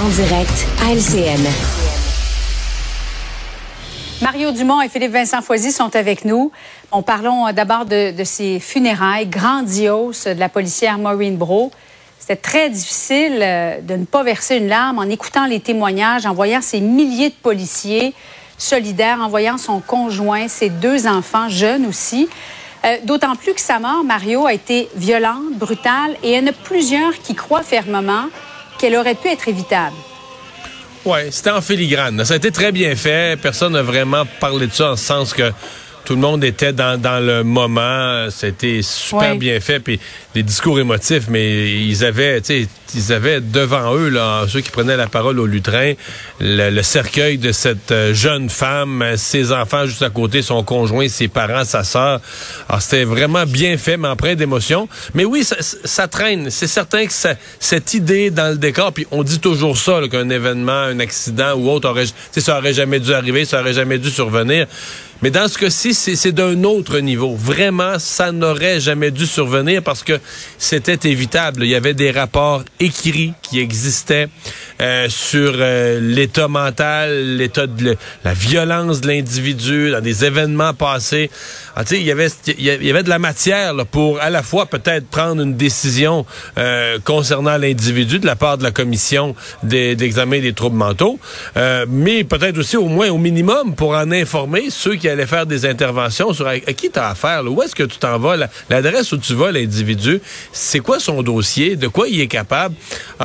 en direct à LCN. Mario Dumont et Philippe Vincent Foisy sont avec nous. On parlons d'abord de, de, ces funérailles grandioses de la policière Maureen Bro. C'était très difficile euh, de ne pas verser une larme en écoutant les témoignages, en voyant ces milliers de policiers solidaires, en voyant son conjoint, ses deux enfants jeunes aussi. Euh, d'autant plus que sa mort, Mario, a été violente, brutale, et il y en a plusieurs qui croient fermement qu'elle aurait pu être évitable. Oui, c'était en filigrane. Ça a été très bien fait. Personne n'a vraiment parlé de ça en ce sens que tout le monde était dans, dans le moment. C'était super bien fait. Puis les discours émotifs, mais ils avaient, tu sais, ils avaient devant eux, là, ceux qui prenaient la parole au lutrin, le, cercueil de cette euh, jeune femme, ses enfants juste à côté, son conjoint, ses parents, sa sœur. Alors, c'était vraiment bien fait, mais empreint d'émotion. Mais oui, ça, ça traîne. C'est certain que ça, cette idée dans le décor, puis on dit toujours ça, qu'un événement, un accident ou autre, aurait, ça aurait jamais dû arriver, ça aurait jamais dû survenir. Mais dans ce cas-ci, c'est d'un autre niveau. Vraiment, ça n'aurait jamais dû survenir parce que c'était évitable. Il y avait des rapports écrits qui existaient euh, sur euh, l'état mental, l'état de la violence de l'individu dans des événements passés. Ah, il y avait il y avait de la matière là, pour à la fois peut-être prendre une décision euh, concernant l'individu de la part de la commission d'examen des, troubles mentaux, mais peut-être aussi au moins au minimum pour en informer ceux qui allaient faire des interventions sur à, qui tu as affaire, là, où est-ce que tu t'en vas, l'adresse où tu vas, l'individu, c'est quoi son dossier, de quoi il est capable?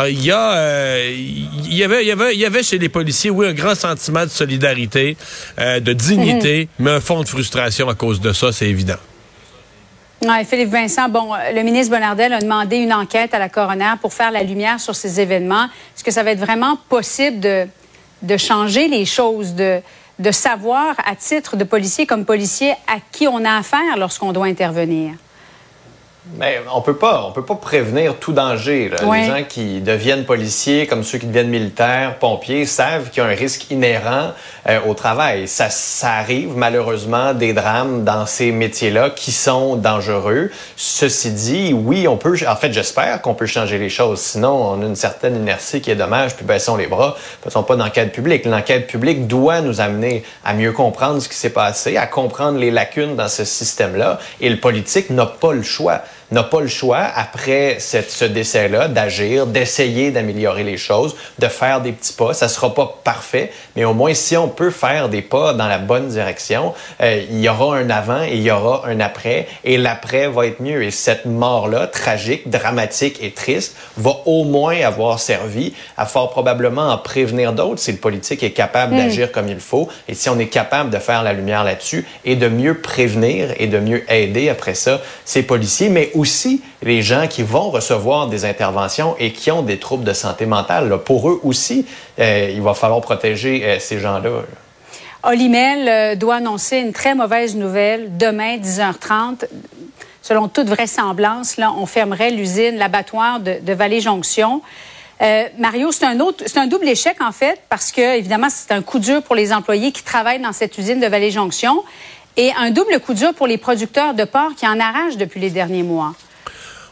il y a il y avait, il y avait, il y avait chez les policiers, oui, un grand sentiment de solidarité, euh, de dignité, mhm. mais un fond de frustration à cause de ça, c'est évident. Ouais, Philippe Vincent, bon, le ministre Bonardel a demandé une enquête à la coroner pour faire la lumière sur ces événements. Est-ce que ça va être vraiment possible de, de changer les choses, de, de savoir à titre de policier comme policier à qui on a affaire lorsqu'on doit intervenir? Mais on peut pas, on peut pas prévenir tout danger. Les gens qui deviennent policiers, comme ceux qui deviennent militaires, pompiers, savent qu'il y a un risque inhérent euh, au travail. Ça, ça arrive malheureusement des drames dans ces métiers-là qui sont dangereux. Ceci dit, oui, on peut. En fait, j'espère qu'on peut changer les choses. Sinon, on a une certaine inertie qui est dommage. Puis baissons les bras. Faisons pas d'enquête publique. L'enquête publique doit nous amener à mieux comprendre ce qui s'est passé, à comprendre les lacunes dans ce système-là. Et le politique n'a pas le choix n'a pas le choix, après cette, ce décès-là, d'agir, d'essayer d'améliorer les choses, de faire des petits pas. Ça sera pas parfait, mais au moins si on peut faire des pas dans la bonne direction, euh, il y aura un avant et il y aura un après, et l'après va être mieux. Et cette mort-là, tragique, dramatique et triste, va au moins avoir servi à fort probablement en prévenir d'autres si le politique est capable hmm. d'agir comme il faut, et si on est capable de faire la lumière là-dessus et de mieux prévenir et de mieux aider après ça ces policiers, mais aussi les gens qui vont recevoir des interventions et qui ont des troubles de santé mentale. Pour eux aussi, euh, il va falloir protéger euh, ces gens-là. Olimel euh, doit annoncer une très mauvaise nouvelle demain, 10h30. Selon toute vraisemblance, là, on fermerait l'usine, l'abattoir de, de Vallée-Jonction. Mario, c'est un autre, c'est un double échec en fait, parce que évidemment c'est un coup dur pour les employés qui travaillent dans cette usine de Vallée-Jonction, et un double coup dur pour les producteurs de porc qui en arrachent depuis les derniers mois.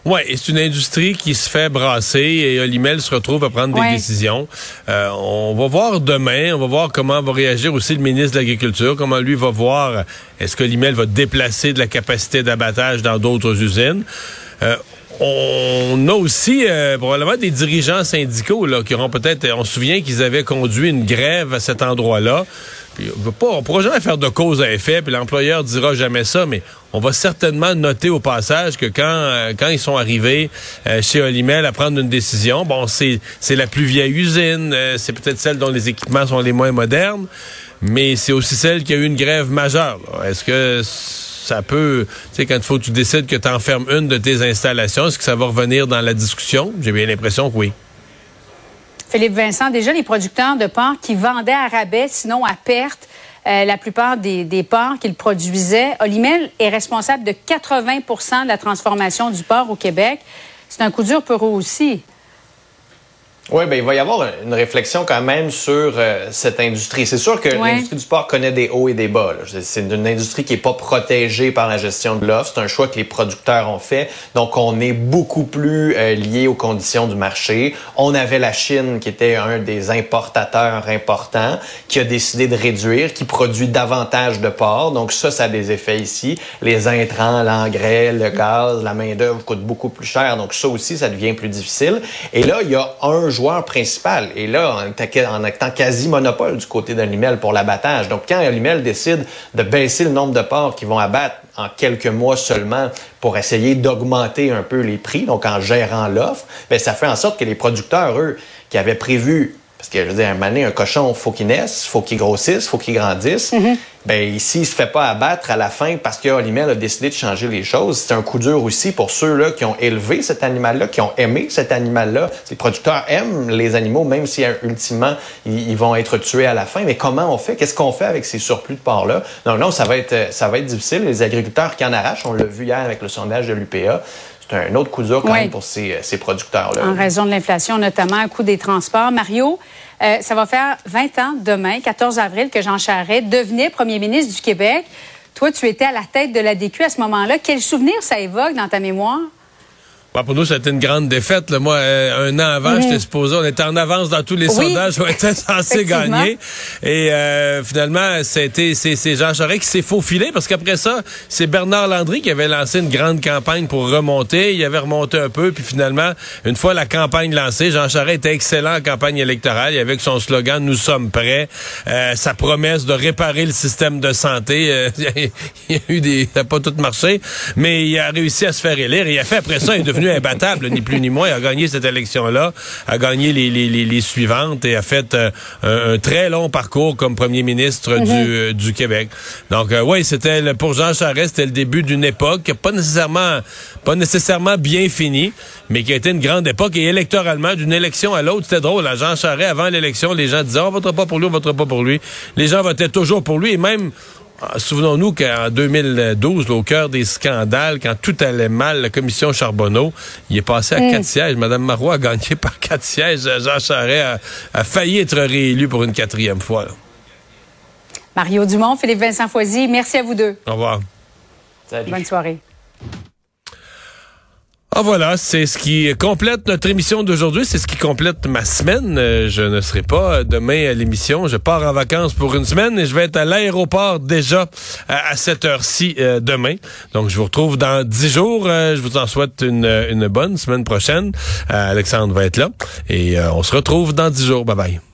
Oui, c'est une industrie qui se fait brasser et Olimel se retrouve à prendre des décisions. Euh, on va voir demain, on va voir comment va réagir aussi le ministre de l'Agriculture, comment lui va voir, est-ce que Olimel va déplacer de la capacité d'abattage dans d'autres usines. Euh, on a aussi euh, probablement des dirigeants syndicaux là, qui auront peut-être, on se souvient qu'ils avaient conduit une grève à cet endroit-là. Puis on ne pourra jamais faire de cause à effet, puis l'employeur dira jamais ça, mais on va certainement noter au passage que quand, euh, quand ils sont arrivés euh, chez Olimel à prendre une décision, bon, c'est, la plus vieille usine, c'est peut-être celle dont les équipements sont les moins modernes, mais c'est aussi celle qui a eu une grève majeure. Est-ce que ça peut, tu sais, quand il faut que tu décides que tu enfermes une de tes installations, est-ce que ça va revenir dans la discussion? J'ai bien l'impression que oui. Philippe Vincent, déjà les producteurs de porc qui vendaient à rabais, sinon à perte, euh, la plupart des, des porcs qu'ils produisaient. Olimel est responsable de 80% de la transformation du porc au Québec. C'est un coup dur pour eux aussi. Oui, ben il va y avoir une réflexion quand même sur euh, cette industrie. C'est sûr que l'industrie du porc connaît des hauts et des bas. C'est une industrie qui est pas protégée par la gestion de l'offre. C'est un choix que les producteurs ont fait. Donc, on est beaucoup plus euh, lié aux conditions du marché. On avait la Chine qui était un des importateurs importants, qui a décidé de réduire, qui produit davantage de porc. Donc, ça, ça a des effets ici. Les intrants, l'engrais, le gaz, la main-d'œuvre coûtent beaucoup plus cher. Donc, ça aussi, ça devient plus difficile. Et là, il y a un joueur principal. Et là, en étant quasi monopole du côté d'Alimel pour l'abattage. Donc, quand Alimel décide de baisser le nombre de porcs qu'ils vont abattre en quelques mois seulement pour essayer d'augmenter un peu les prix, donc en gérant l'offre, ben ça fait en sorte que les producteurs, eux, qui avaient prévu parce que, je veux dire, un mané, un cochon, faut qu'il naisse, faut qu'il grossisse, faut qu'il grandisse. Mm-hmm. Ben ici, il se fait pas abattre à la fin parce que Olimel a décidé de changer les choses. C'est un coup dur aussi pour ceux-là qui ont élevé cet animal-là, qui ont aimé cet animal-là. Les producteurs aiment les animaux, même si euh, ultimement ils, vont être tués à la fin. Mais comment on fait? Qu'est-ce qu'on fait avec ces surplus de porc-là? Non, non, ça va être euh, ça va être difficile. Les agriculteurs qui en arrachent, on l'a vu hier avec le sondage de l'UPA c'est un autre coup dur quand même pour ces, ces producteurs-là. En raison de l'inflation, notamment un coût des transports. Mario, euh, ça va faire 20 ans demain, 14 avril, que Jean Charest devenait premier ministre du Québec. Toi, tu étais à la tête de la DQ à ce moment-là. Quel souvenir ça évoque dans ta mémoire? Pour nous, c'était une grande défaite. Là. Moi, euh, un an avant, j'étais supposé, on était en avance dans tous les sondages, on était censé gagner. Et euh, finalement, c'était c'est Jean Charest qui s'est faufilé parce qu'après ça, c'est Bernard Landry qui avait lancé une grande campagne pour remonter. Il avait remonté un peu, puis finalement, une fois la campagne lancée, Jean Charest était excellent en campagne électorale. avec son slogan "Nous sommes prêts", euh, sa promesse de réparer le système de santé. il y a eu des, ça n'a pas tout marché, mais il a réussi à se faire élire. Il a fait après ça, il est devenu imbattable, ni plus ni moins. Il a gagné cette élection-là, a gagné les, les, les, suivantes et a fait euh, un, très long parcours comme premier ministre du, mhm. euh, du Québec. Donc, euh, oui, c'était pour Jean Charest, c'était le début d'une époque pas nécessairement, pas nécessairement bien finie, mais qui a été une grande époque et électoralement, d'une élection à l'autre, c'était drôle. À Jean Charest, avant l'élection, les gens disaient, on votera pas pour lui, on votera pas pour lui. Les gens votaient toujours pour lui et même ah, souvenons-nous qu'en 2012, au cœur des scandales, quand tout allait mal, la commission Charbonneau, il est passé à mm. quatre sièges. Madame Marois a gagné par quatre sièges. Jean Charest a, failli être réélu pour une quatrième fois. Mario Dumont, Philippe Vincent Foisy, merci à vous deux. Au revoir. Bonne soirée. Ah voilà, c'est ce qui complète notre émission d'aujourd'hui, c'est ce qui complète ma semaine. Euh, je ne serai pas demain à l'émission, je pars en vacances pour une semaine et je vais être à l'aéroport déjà à cette heure-ci euh, demain. Donc je vous retrouve dans dix jours. Euh, je vous en souhaite une, une bonne semaine prochaine. Alexandre va être là et on se retrouve dans dix jours. Bye bye.